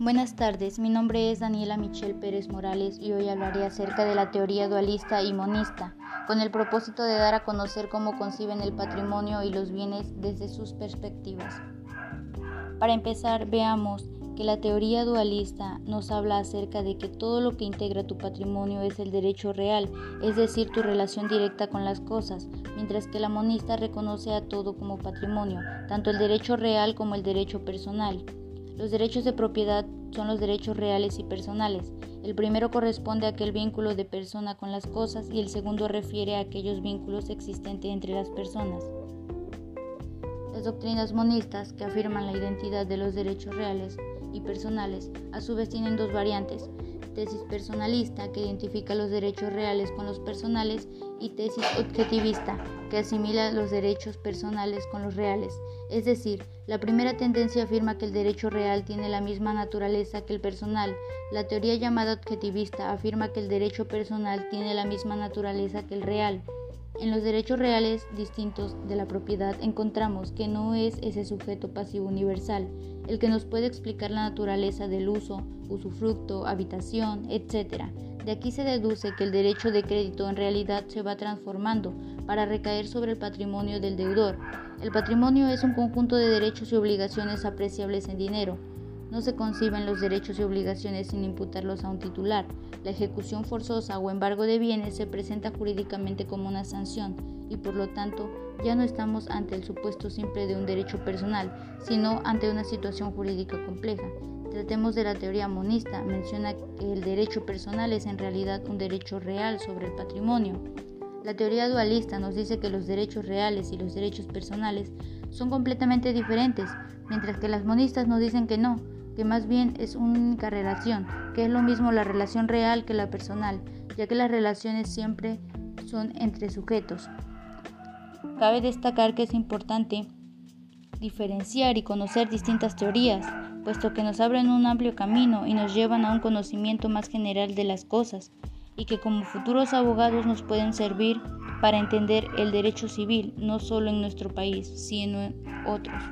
Buenas tardes, mi nombre es Daniela Michelle Pérez Morales y hoy hablaré acerca de la teoría dualista y monista, con el propósito de dar a conocer cómo conciben el patrimonio y los bienes desde sus perspectivas. Para empezar, veamos que la teoría dualista nos habla acerca de que todo lo que integra tu patrimonio es el derecho real, es decir, tu relación directa con las cosas, mientras que la monista reconoce a todo como patrimonio, tanto el derecho real como el derecho personal. Los derechos de propiedad son los derechos reales y personales. El primero corresponde a aquel vínculo de persona con las cosas y el segundo refiere a aquellos vínculos existentes entre las personas. Las doctrinas monistas, que afirman la identidad de los derechos reales y personales, a su vez tienen dos variantes, tesis personalista, que identifica los derechos reales con los personales, y tesis objetivista, que asimila los derechos personales con los reales. Es decir, la primera tendencia afirma que el derecho real tiene la misma naturaleza que el personal. La teoría llamada objetivista afirma que el derecho personal tiene la misma naturaleza que el real. En los derechos reales distintos de la propiedad encontramos que no es ese sujeto pasivo universal el que nos puede explicar la naturaleza del uso, usufructo, habitación, etc. De aquí se deduce que el derecho de crédito en realidad se va transformando para recaer sobre el patrimonio del deudor. El patrimonio es un conjunto de derechos y obligaciones apreciables en dinero. No se conciben los derechos y obligaciones sin imputarlos a un titular. La ejecución forzosa o embargo de bienes se presenta jurídicamente como una sanción y por lo tanto ya no estamos ante el supuesto simple de un derecho personal, sino ante una situación jurídica compleja. Tratemos de la teoría monista, menciona que el derecho personal es en realidad un derecho real sobre el patrimonio. La teoría dualista nos dice que los derechos reales y los derechos personales son completamente diferentes, mientras que las monistas nos dicen que no, que más bien es una única relación, que es lo mismo la relación real que la personal, ya que las relaciones siempre son entre sujetos. Cabe destacar que es importante diferenciar y conocer distintas teorías, puesto que nos abren un amplio camino y nos llevan a un conocimiento más general de las cosas, y que como futuros abogados nos pueden servir para entender el derecho civil, no solo en nuestro país, sino en otros.